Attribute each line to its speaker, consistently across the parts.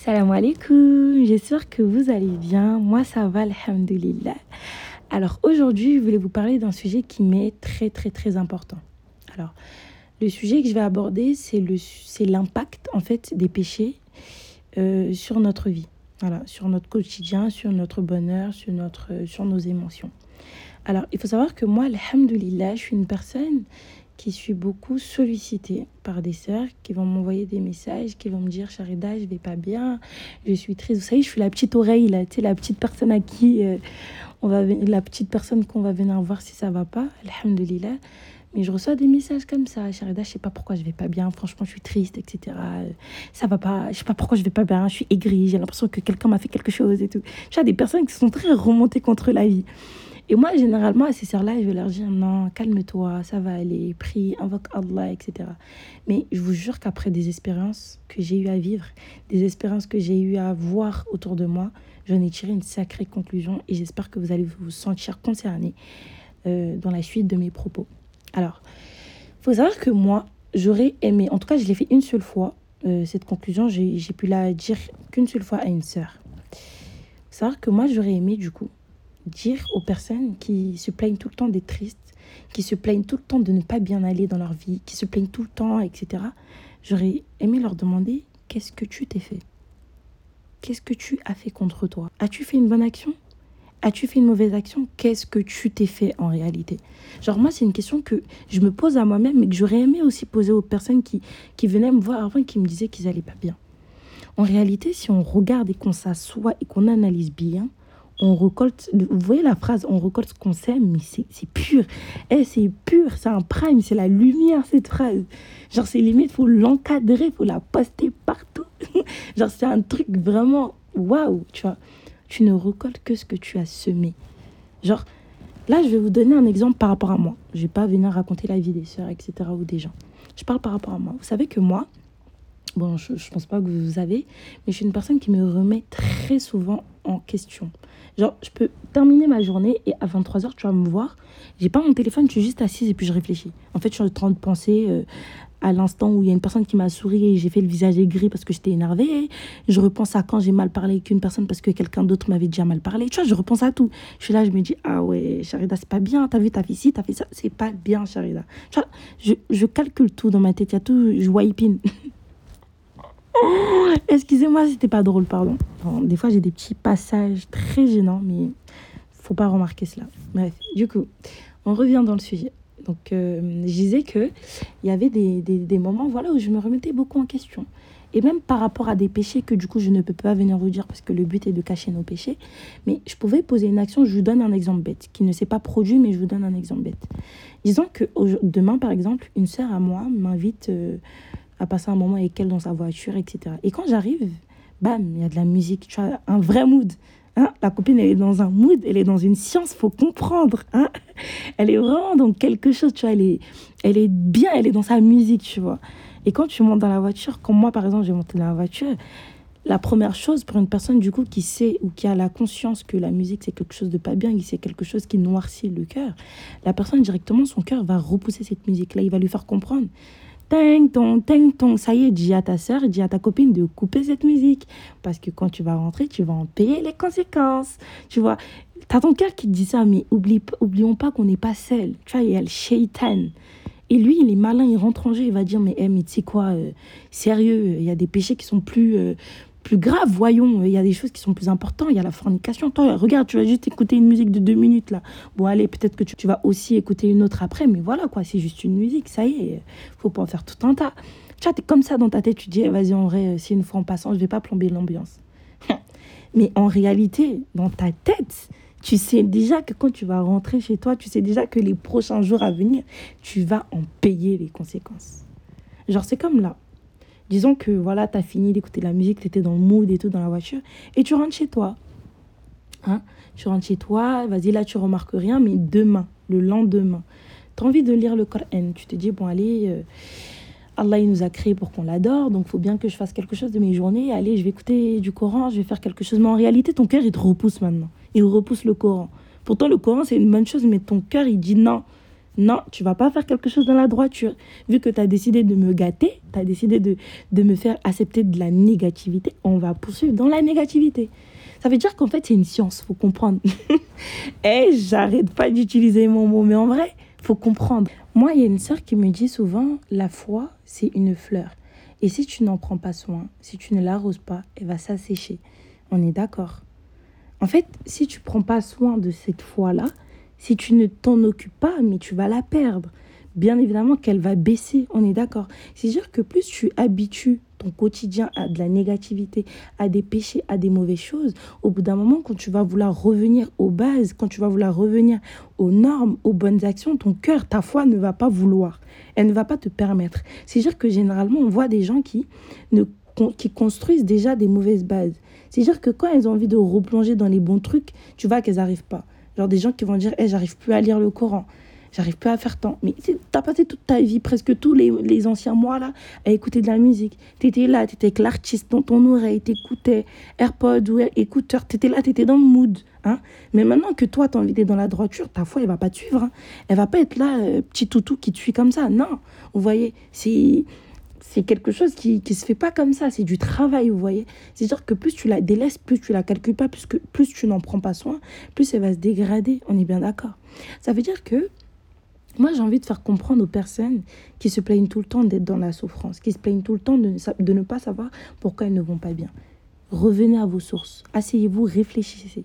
Speaker 1: Salam alaikum, j'espère que vous allez bien. Moi ça va, alhamdulillah. Alors aujourd'hui, je voulais vous parler d'un sujet qui m'est très très très important. Alors, le sujet que je vais aborder, c'est l'impact en fait des péchés euh, sur notre vie. Voilà, sur notre quotidien, sur notre bonheur, sur notre sur nos émotions. Alors, il faut savoir que moi, alhamdulillah, je suis une personne qui suis beaucoup sollicitée par des sœurs qui vont m'envoyer des messages, qui vont me dire Charida, je vais pas bien, je suis triste. Vous savez, je suis la petite oreille, là, tu la petite personne à qui euh, on va la petite personne qu'on va venir voir si ça va pas, alhamdulillah. Mais je reçois des messages comme ça, Charida, je sais pas pourquoi je vais pas bien, franchement, je suis triste, etc. Ça va pas, je sais pas pourquoi je vais pas bien, je suis aigrie, j'ai l'impression que quelqu'un m'a fait quelque chose et tout. J'ai des personnes qui sont très remontées contre la vie. Et moi, généralement, à ces sœurs-là, je vais leur dire non, calme-toi, ça va aller, prie, invoque Allah, etc. Mais je vous jure qu'après des expériences que j'ai eu à vivre, des expériences que j'ai eu à voir autour de moi, j'en ai tiré une sacrée conclusion et j'espère que vous allez vous sentir concernés euh, dans la suite de mes propos. Alors, faut savoir que moi, j'aurais aimé, en tout cas, je l'ai fait une seule fois, euh, cette conclusion, j'ai pu la dire qu'une seule fois à une sœur. Faut savoir que moi, j'aurais aimé, du coup, dire aux personnes qui se plaignent tout le temps d'être tristes, qui se plaignent tout le temps de ne pas bien aller dans leur vie, qui se plaignent tout le temps, etc. J'aurais aimé leur demander qu'est-ce que tu t'es fait? Qu'est-ce que tu as fait contre toi? As-tu fait une bonne action? As-tu fait une mauvaise action? Qu'est-ce que tu t'es fait en réalité? Genre moi, c'est une question que je me pose à moi-même, mais que j'aurais aimé aussi poser aux personnes qui, qui venaient me voir avant et qui me disaient qu'ils allaient pas bien. En réalité, si on regarde et qu'on s'assoit et qu'on analyse bien, on récolte, vous voyez la phrase, on récolte ce qu'on sème, mais c'est pur. Eh, c'est pur, c'est un prime, c'est la lumière cette phrase. Genre, c'est limite, faut l'encadrer, faut la poster partout. Genre, c'est un truc vraiment waouh, tu vois. Tu ne récoltes que ce que tu as semé. Genre, là, je vais vous donner un exemple par rapport à moi. Je vais pas venir raconter la vie des sœurs, etc. ou des gens. Je parle par rapport à moi. Vous savez que moi, bon, je, ne pense pas que vous savez, mais je suis une personne qui me remet très souvent en question. Genre, je peux terminer ma journée et à 23h, tu vas me voir. J'ai pas mon téléphone, je suis juste assise et puis je réfléchis. En fait, je suis en train de penser euh, à l'instant où il y a une personne qui m'a souri et j'ai fait le visage aigri parce que j'étais énervée. Je repense à quand j'ai mal parlé avec une personne parce que quelqu'un d'autre m'avait déjà mal parlé. Tu vois, je repense à tout. Je suis là, je me dis, ah ouais, Charida, c'est pas bien. T'as vu, t'as fait ci, t'as fait ça. C'est pas bien, Charida. Tu vois, je, je calcule tout dans ma tête. Il y a tout, je wipe in. Excusez-moi, c'était pas drôle, pardon. des fois, j'ai des petits passages très gênants, mais faut pas remarquer cela. Bref, du coup, on revient dans le sujet. Donc, euh, je disais que il y avait des, des, moments, voilà, où je me remettais beaucoup en question. Et même par rapport à des péchés que du coup je ne peux pas venir vous dire parce que le but est de cacher nos péchés. Mais je pouvais poser une action, je vous donne un exemple bête, qui ne s'est pas produit, mais je vous donne un exemple bête. Disons que demain, par exemple, une sœur à moi m'invite euh, à passer un moment avec elle dans sa voiture, etc. Et quand j'arrive, bam, il y a de la musique, tu vois, un vrai mood. Hein la copine, elle est dans un mood, elle est dans une science, faut comprendre. Hein elle est vraiment dans quelque chose, tu vois, elle est, elle est bien, elle est dans sa musique, tu vois. Et quand tu montes dans la voiture, comme moi, par exemple, j'ai monté dans la voiture, la première chose pour une personne, du coup, qui sait ou qui a la conscience que la musique, c'est quelque chose de pas bien, que c'est quelque chose qui noircit le cœur, la personne, directement, son cœur va repousser cette musique-là, il va lui faire comprendre Ting tong, ting tong. Ça y est, dis à ta soeur, dis à ta copine de couper cette musique. Parce que quand tu vas rentrer, tu vas en payer les conséquences. Tu vois, t'as ton cœur qui te dit ça, mais oublie, oublions pas qu'on n'est pas seul. Tu vois, il y a le shaitan. Et lui, il est malin, il rentre en jeu, il va dire, mais, mais tu sais quoi, euh, sérieux, il y a des péchés qui sont plus, euh, plus grave, voyons. Il y a des choses qui sont plus importantes. Il y a la fornication. Toi, regarde, tu vas juste écouter une musique de deux minutes là. Bon, allez, peut-être que tu, vas aussi écouter une autre après, mais voilà quoi, c'est juste une musique, ça y est. Faut pas en faire tout un tas. Tu comme ça dans ta tête, tu dis, eh, vas-y, en vrai, si une fois en passant, je vais pas plomber l'ambiance. mais en réalité, dans ta tête, tu sais déjà que quand tu vas rentrer chez toi, tu sais déjà que les prochains jours à venir, tu vas en payer les conséquences. Genre, c'est comme là. Disons que voilà, tu as fini d'écouter la musique, tu étais dans le mood et tout dans la voiture, et tu rentres chez toi. Hein? Tu rentres chez toi, vas-y, là, tu remarques rien, mais demain, le lendemain, tu as envie de lire le Coran. Tu te dis, bon, allez, euh, Allah, il nous a créé pour qu'on l'adore, donc faut bien que je fasse quelque chose de mes journées. Allez, je vais écouter du Coran, je vais faire quelque chose. Mais en réalité, ton cœur, il te repousse maintenant. Il repousse le Coran. Pourtant, le Coran, c'est une bonne chose, mais ton cœur, il dit non. Non, tu vas pas faire quelque chose dans la droiture. Vu que tu as décidé de me gâter, tu as décidé de, de me faire accepter de la négativité, on va poursuivre dans la négativité. Ça veut dire qu'en fait, c'est une science, faut comprendre. Et j'arrête pas d'utiliser mon mot, mais en vrai, faut comprendre. Moi, il y a une sœur qui me dit souvent, la foi, c'est une fleur. Et si tu n'en prends pas soin, si tu ne l'arroses pas, elle va s'assécher. On est d'accord. En fait, si tu prends pas soin de cette foi-là, si tu ne t'en occupes pas, mais tu vas la perdre. Bien évidemment qu'elle va baisser, on est d'accord. C'est-à-dire que plus tu habitues ton quotidien à de la négativité, à des péchés, à des mauvaises choses, au bout d'un moment, quand tu vas vouloir revenir aux bases, quand tu vas vouloir revenir aux normes, aux bonnes actions, ton cœur, ta foi ne va pas vouloir. Elle ne va pas te permettre. C'est-à-dire que généralement, on voit des gens qui, ne, qui construisent déjà des mauvaises bases. C'est-à-dire que quand elles ont envie de replonger dans les bons trucs, tu vois qu'elles n'arrivent pas. Genre des gens qui vont dire hey, j'arrive plus à lire le Coran j'arrive plus à faire tant. Mais tu as passé toute ta vie, presque tous les, les anciens mois là, à écouter de la musique. Tu étais là, tu étais avec l'artiste dans ton oreille, tu écoutais AirPod ou écouteur, tu étais là, tu étais dans le mood. Hein. Mais maintenant que toi, tu as envie d'être dans la droiture, ta foi, elle va pas te suivre. Hein. Elle va pas être là, euh, petit toutou qui te suit comme ça. Non, vous voyez, c'est c'est quelque chose qui ne se fait pas comme ça, c'est du travail, vous voyez. C'est-à-dire que plus tu la délaisses, plus tu la calcules pas, plus, que, plus tu n'en prends pas soin, plus elle va se dégrader, on est bien d'accord. Ça veut dire que moi, j'ai envie de faire comprendre aux personnes qui se plaignent tout le temps d'être dans la souffrance, qui se plaignent tout le temps de de ne pas savoir pourquoi elles ne vont pas bien. Revenez à vos sources, asseyez-vous, réfléchissez.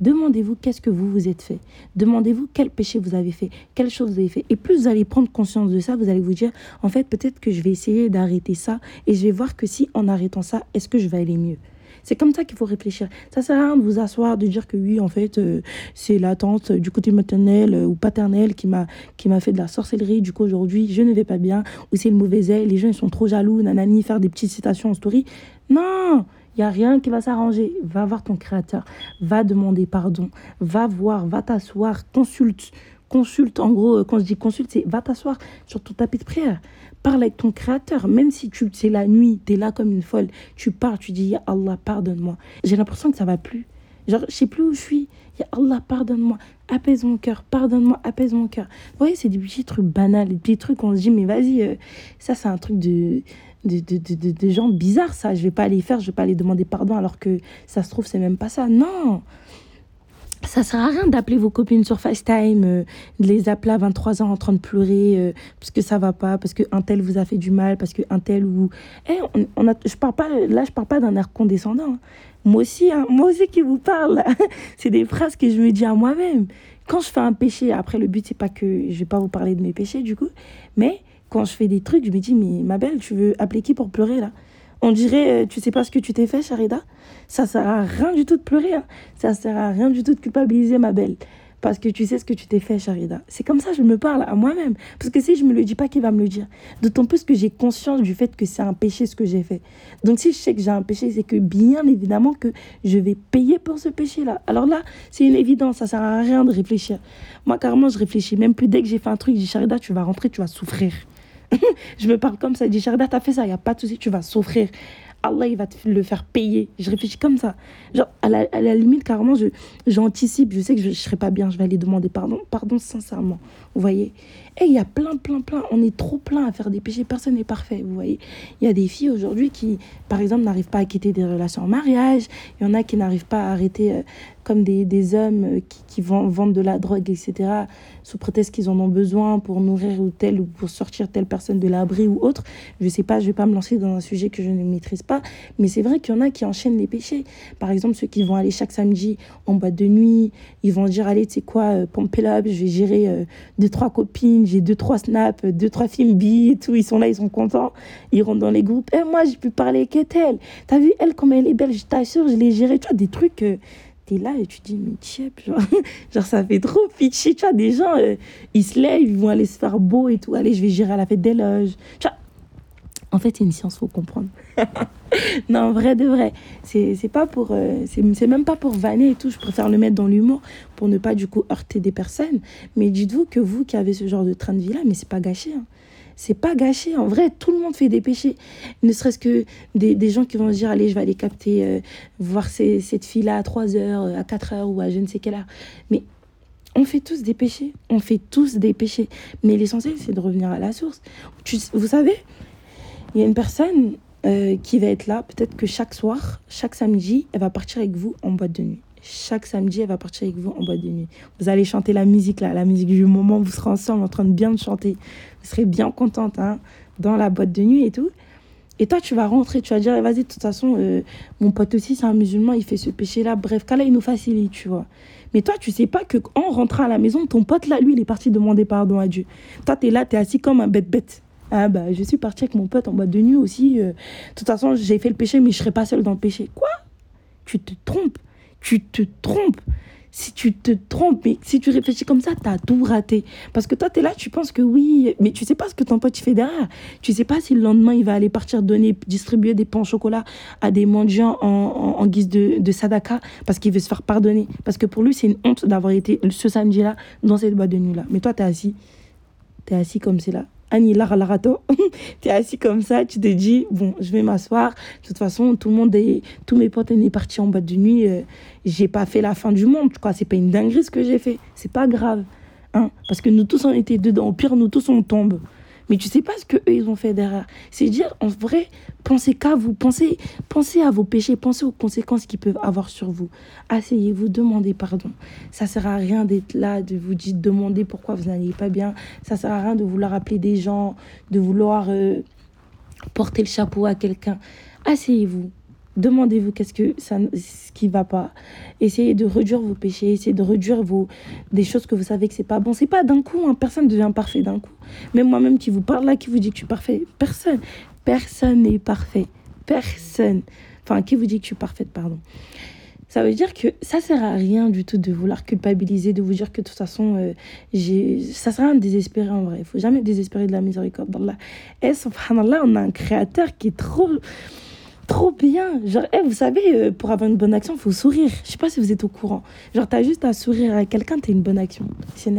Speaker 1: Demandez-vous qu'est-ce que vous vous êtes fait. Demandez-vous quel péché vous avez fait, quelle chose vous avez fait. Et plus vous allez prendre conscience de ça, vous allez vous dire, en fait, peut-être que je vais essayer d'arrêter ça et je vais voir que si en arrêtant ça, est-ce que je vais aller mieux? C'est comme ça qu'il faut réfléchir. Ça sert à rien de vous asseoir, de dire que oui, en fait, euh, c'est la tante du côté maternel euh, ou paternel qui m'a qui m'a fait de la sorcellerie. Du coup, aujourd'hui, je ne vais pas bien. Ou c'est le mauvais œil. Les gens, ils sont trop jaloux, nanani, faire des petites citations en story. Non il n'y a rien qui va s'arranger. Va voir ton créateur. Va demander pardon. Va voir, va t'asseoir, consulte. Consulte, en gros, euh, quand je dis consulte, c'est va t'asseoir sur ton tapis de prière parle avec ton créateur, même si tu c'est la nuit, tu es là comme une folle, tu pars, tu dis Allah, pardonne-moi. J'ai l'impression que ça va plus. Genre, je sais plus où je suis. Ya Allah, pardonne-moi, apaise mon cœur, pardonne-moi, apaise mon cœur. Vous voyez, c'est des petits trucs banals, des petits trucs on se dit, mais vas-y, euh, ça c'est un truc de de, de, de, de, gens bizarres, ça. Je vais pas aller faire, je vais pas aller demander pardon alors que ça se trouve, c'est même pas ça. Non, ça sert à rien d'appeler vos copines sur FaceTime, euh, de les appeler à 23 ans en train de pleurer euh, parce que ça va pas, parce qu'un tel vous a fait du mal, parce qu'un tel ou. Eh, on, a, je parle pas, là, je parle pas d'un air condescendant. Hein. Moi aussi, hein, moi aussi qui vous parle. c'est des phrases que je me dis à moi-même. Quand je fais un péché, après, le but, c'est pas que je vais pas vous parler de mes péchés, du coup, mais quand je fais des trucs, je me dis, mais ma belle, tu veux appeler qui pour pleurer là? On dirait, euh, tu sais pas ce que tu t'es fait, Charida Ça sert à rien du tout de pleurer. Hein. Ça sert à rien du tout de culpabiliser, ma belle. Parce que tu sais ce que tu t'es fait, Charida. C'est comme ça je me parle à moi-même. Parce que si je me le dis pas, qui va me le dire? D'autant plus que j'ai conscience du fait que c'est un péché ce que j'ai fait. Donc si je sais que j'ai un péché, c'est que bien évidemment que je vais payer pour ce péché-là. Alors là, c'est une évidence. Ça sert à rien de réfléchir. Moi, carrément, je réfléchis même plus. Dès que j'ai fait un truc, je dis Charida, tu vas rentrer, tu vas souffrir. je me parle comme ça. Je dis, Sharda, t'as fait ça, il n'y a pas de souci, tu vas souffrir. Allah, il va te le faire payer. Je réfléchis comme ça. Genre, à la, à la limite, carrément, j'anticipe. Je, sais que je ne serai pas bien. Je vais aller demander pardon. Pardon, sincèrement. Vous voyez Et il y a plein, plein, plein. On est trop plein à faire des péchés. Personne n'est parfait. Vous voyez Il y a des filles aujourd'hui qui, par exemple, n'arrivent pas à quitter des relations en mariage. Il y en a qui n'arrivent pas à arrêter euh, comme des, des hommes euh, qui, qui vendent de la drogue, etc., sous prétexte qu'ils en ont besoin pour nourrir ou tel ou pour sortir telle personne de l'abri ou autre. Je sais pas, je vais pas me lancer dans un sujet que je ne maîtrise pas, mais c'est vrai qu'il y en a qui enchaînent les péchés. Par exemple, ceux qui vont aller chaque samedi en boîte de nuit, ils vont dire allez, tu sais quoi, euh, là, je vais gérer euh, deux trois copines, j'ai deux trois snaps, deux trois films bi et tout, ils sont là, ils sont contents, ils rentrent dans les groupes. Et eh, moi, j'ai pu parler avec elle. T'as vu elle comme elle est belle, je t'assure, je l'ai gérée, tu vois des trucs là et tu dis, mais tiep, genre, ça fait trop pitchy, tu vois, des gens, euh, ils se lèvent, ils vont aller se faire beau et tout, allez, je vais gérer à la fête des loges. Tu vois, en fait, c'est une science, faut comprendre. non, vrai de vrai. C'est pas pour. Euh, c'est même pas pour vanner et tout. Je préfère le mettre dans l'humour pour ne pas du coup heurter des personnes. Mais dites-vous que vous qui avez ce genre de train de vie là, mais c'est pas gâché. Hein c'est pas gâché. En vrai, tout le monde fait des péchés. Ne serait-ce que des, gens qui vont se dire Allez, je vais aller capter, euh, voir cette fille-là à 3 heures, à 4 heures ou à je ne sais quelle heure. Mais On fait tous des péchés. On fait tous des péchés. Mais l'essentiel, c'est de revenir à la source. vous savez, il y a une personne euh, qui va être là. Peut-être que chaque soir, chaque samedi, elle va partir avec vous en boîte de nuit. Chaque samedi, elle va partir avec vous en boîte de nuit. Vous allez chanter la musique, là, la musique du moment. Vous serez ensemble en train de bien chanter. Vous serez bien contente hein, dans la boîte de nuit et tout. Et toi, tu vas rentrer, tu vas dire, vas-y, de toute façon, euh, mon pote aussi, c'est un musulman, il fait ce péché-là. Bref, qu'Allah, il nous facilite, tu vois. Mais toi, tu sais pas que en rentrant à la maison, ton pote là, lui, il est parti demander pardon à Dieu. Toi, tu es là, tu es assis comme un bête-bête. Ah bah, je suis parti avec mon pote en boîte de nuit aussi. Euh. De toute façon, j'ai fait le péché, mais je serai pas seule dans le péché. Quoi? Tu te trompes. Tu te trompes si tu te trompes, mais si tu réfléchis comme ça, tu as tout raté. Parce que toi, tu es là, tu penses que oui, mais tu sais pas ce que ton pote fait derrière. Tu sais pas si le lendemain, il va aller partir donner, distribuer des pains au chocolat à des mendiants en, guise de, de, sadaka parce qu'il veut se faire pardonner. Parce que pour lui, c'est une honte d'avoir été ce samedi-là dans cette boîte de nuit-là. Mais toi, tu es assis. Tu es assis comme c'est là. Annie Larato, tu es assis comme ça, tu te dis, bon, je vais m'asseoir. De toute façon, tout le monde est, tous mes potes sont partis en boîte de nuit. Euh, j'ai pas fait la fin du monde, quoi. C'est pas une dinguerie ce que j'ai fait. C'est pas grave. Hein, parce que nous tous, on était dedans. Au pire, nous tous, on tombe mais tu sais pas ce que eux ils ont fait derrière. C'est dire en vrai, pensez qu'à vous, pensez, pensez à vos péchés, pensez aux conséquences qu'ils peuvent avoir sur vous. Asseyez-vous, demandez pardon. Ça sert à rien d'être là, de vous dire demander pourquoi vous n'allez pas bien. Ça sert à rien de vouloir appeler des gens, de vouloir euh, porter le chapeau à quelqu'un. Asseyez-vous, Demandez-vous qu'est-ce que ça, ce qui va pas. Essayez de réduire vos péchés, essayez de réduire vos des choses que vous savez que c'est pas bon. C'est pas d'un coup, hein. personne ne devient parfait d'un coup. Même moi-même qui vous parle là, qui vous dit que je suis parfait, personne, personne n'est parfait, personne. Enfin, qui vous dit que je suis parfaite, pardon. Ça veut dire que ça sert à rien du tout de vouloir culpabiliser, de vous dire que de toute façon, euh, ça sert à rien de désespérer en vrai. Il faut jamais désespérer de la miséricorde d'Allah. Et subhanallah, on a un créateur qui est trop trop bien. Genre, eh, vous savez, euh, pour avoir une bonne action, il faut sourire. Je sais pas si vous êtes au courant. Genre, tu as juste à sourire à quelqu'un, tu une bonne action. C'est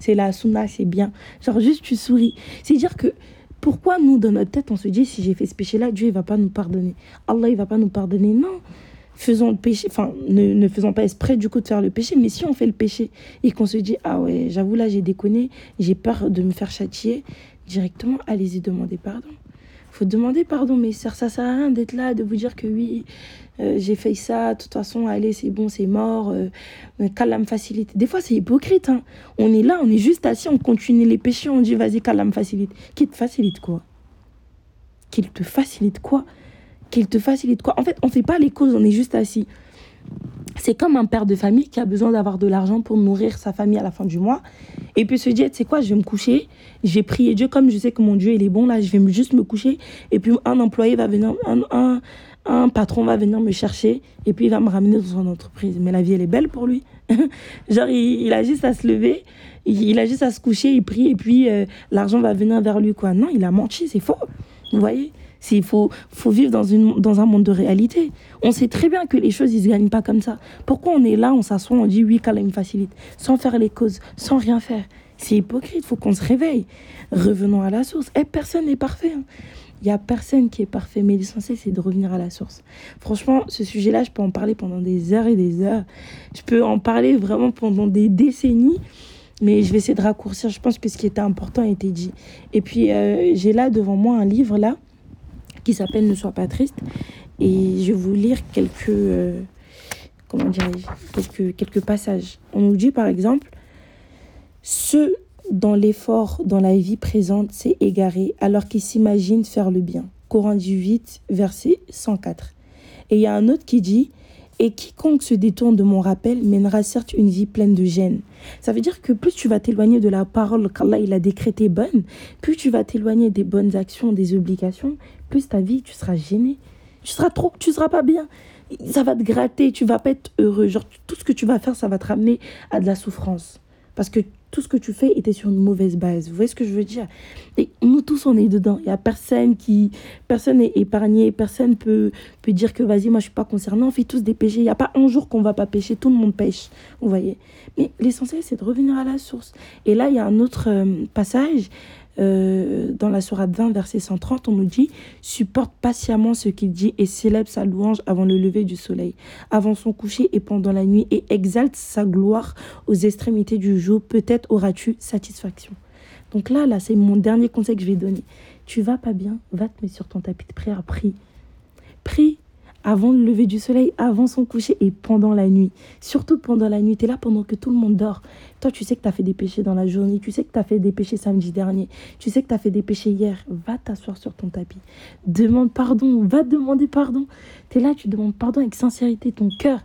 Speaker 1: c'est la sunna, c'est bien. Genre, juste tu souris. C'est dire que pourquoi nous, dans notre tête, on se dit si j'ai fait ce péché-là, Dieu, il va pas nous pardonner. Allah, il va pas nous pardonner. Non. Faisons le péché, enfin, ne, ne faisons pas exprès du coup de faire le péché, mais si on fait le péché et qu'on se dit, ah ouais, j'avoue là, j'ai déconné, j'ai peur de me faire châtier, directement, allez-y demander pardon faut demander pardon, mais ça, ça sert à rien d'être là, de vous dire que oui, euh, j'ai fait ça, de toute façon, allez, c'est bon, c'est mort, euh, qu'Allah me facilite. Des fois, c'est hypocrite. Hein. On est là, on est juste assis, on continue les péchés, on dit vas-y, qu'Allah me facilite. Qu'il te facilite quoi? Qu'il te facilite quoi? Qu'il te facilite quoi? En fait, on fait pas les causes, on est juste assis. C'est comme un père de famille qui a besoin d'avoir de l'argent pour nourrir sa famille à la fin du mois. Et puis se dire, tu sais quoi, je vais me coucher, j'ai prié Dieu comme je sais que mon Dieu, il est bon, là, je vais juste me coucher. Et puis un employé va venir, un, un, patron va venir me chercher et puis il va me ramener dans son entreprise. Mais la vie, elle est belle pour lui. Genre, il, a juste à se lever, il, a juste à se coucher, il prie et puis euh, l'argent va venir vers lui, quoi. Non, il a menti, c'est faux. Vous voyez? Il faut, faut vivre dans, une, dans un monde de réalité. On sait très bien que les choses, ils ne se gagnent pas comme ça. Pourquoi on est là, on s'assoit, on dit oui, qu'Allah me facilite, sans faire les causes, sans rien faire? C'est hypocrite, il faut qu'on se réveille. Revenons à la source. Et eh, personne n'est parfait. Hein. Il n'y a personne qui est parfait, mais l'essentiel, c'est de revenir à la source. Franchement, ce sujet-là, je peux en parler pendant des heures et des heures. Je peux en parler vraiment pendant des décennies, mais je vais essayer de raccourcir. Je pense que ce qui était important a été dit. Et puis, euh, j'ai là devant moi un livre, là, qui s'appelle Ne sois pas triste. Et je vais vous lire quelques, euh, comment quelques, quelques passages. On nous dit par exemple, ceux dans l'effort dans la vie présente s'est égaré alors qu'ils s'imaginent faire le bien. Coran 18, verset 104. Et il y a un autre qui dit, et quiconque se détourne de mon rappel mènera certes une vie pleine de gêne. Ça veut dire que plus tu vas t'éloigner de la parole qu'Allah il a décrétée bonne, plus tu vas t'éloigner des bonnes actions, des obligations, plus ta vie, tu seras gêné. Tu seras trop, tu seras pas bien. Ça va te gratter, tu vas pas être heureux. Genre, tout ce que tu vas faire, ça va te ramener à de la souffrance. Parce que tout ce que tu fais était sur une mauvaise base. Vous voyez ce que je veux dire? Et nous tous, on est dedans. Il n'y a personne qui... Personne n'est épargné. Personne peut, peut dire que, vas-y, moi, je suis pas concerné. On fait tous des péchés. Il n'y a pas un jour qu'on va pas pécher. Tout le monde pêche. Vous voyez Mais l'essentiel, c'est de revenir à la source. Et là, il y a un autre euh, passage euh, dans la Sourate 20, verset 130, on nous dit Supporte patiemment ce qu'il dit et célèbre sa louange avant le lever du soleil, avant son coucher et pendant la nuit, et exalte sa gloire aux extrémités du jour. Peut-être auras-tu satisfaction. Donc là, là, c'est mon dernier conseil que je vais donner. Tu vas pas bien, va te mettre sur ton tapis de prière, prie. Prie avant le lever du soleil, avant son coucher et pendant la nuit. Surtout pendant la nuit, tu es là pendant que tout le monde dort. Toi, tu sais que tu as fait des péchés dans la journée, tu sais que tu as fait des péchés samedi dernier, tu sais que tu as fait des péchés hier. Va t'asseoir sur ton tapis. Demande pardon, va demander pardon. Tu es là, tu demandes pardon avec sincérité, ton cœur.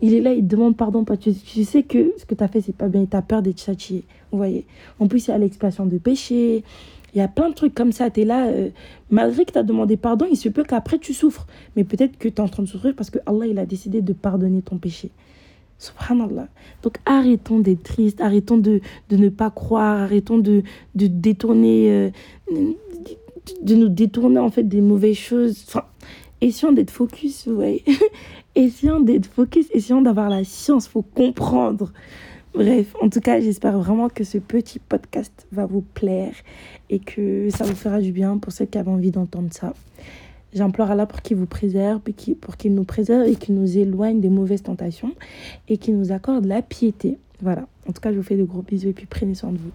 Speaker 1: Il est là, il te demande pardon. Tu, tu sais que ce que tu as fait, c'est pas bien. Tu as peur d'être châtié. Vous voyez En plus, il y a l'expiation de péché. Il y a plein de trucs comme ça. Tu es là, euh, malgré que tu as demandé pardon, il se peut qu'après tu souffres. Mais peut-être que tu es en train de souffrir parce que Allah, il a décidé de pardonner ton péché. Subhanallah. Donc arrêtons d'être tristes, arrêtons de, de, ne pas croire, arrêtons de, de détourner, euh, de, nous détourner en fait des mauvaises choses. Enfin, essayons d'être focus, voyez. essayons d'être focus, essayons d'avoir la science, faut comprendre. Bref, en tout cas, j'espère vraiment que ce petit podcast va vous plaire et que ça vous fera du bien pour ceux qui avaient envie d'entendre ça. J'implore Allah pour qu'il vous préserve, pour qu'il nous préserve et qu'il nous éloigne des mauvaises tentations et qu'il nous accorde la piété. Voilà. En tout cas, je vous fais de gros bisous et puis prenez soin de vous.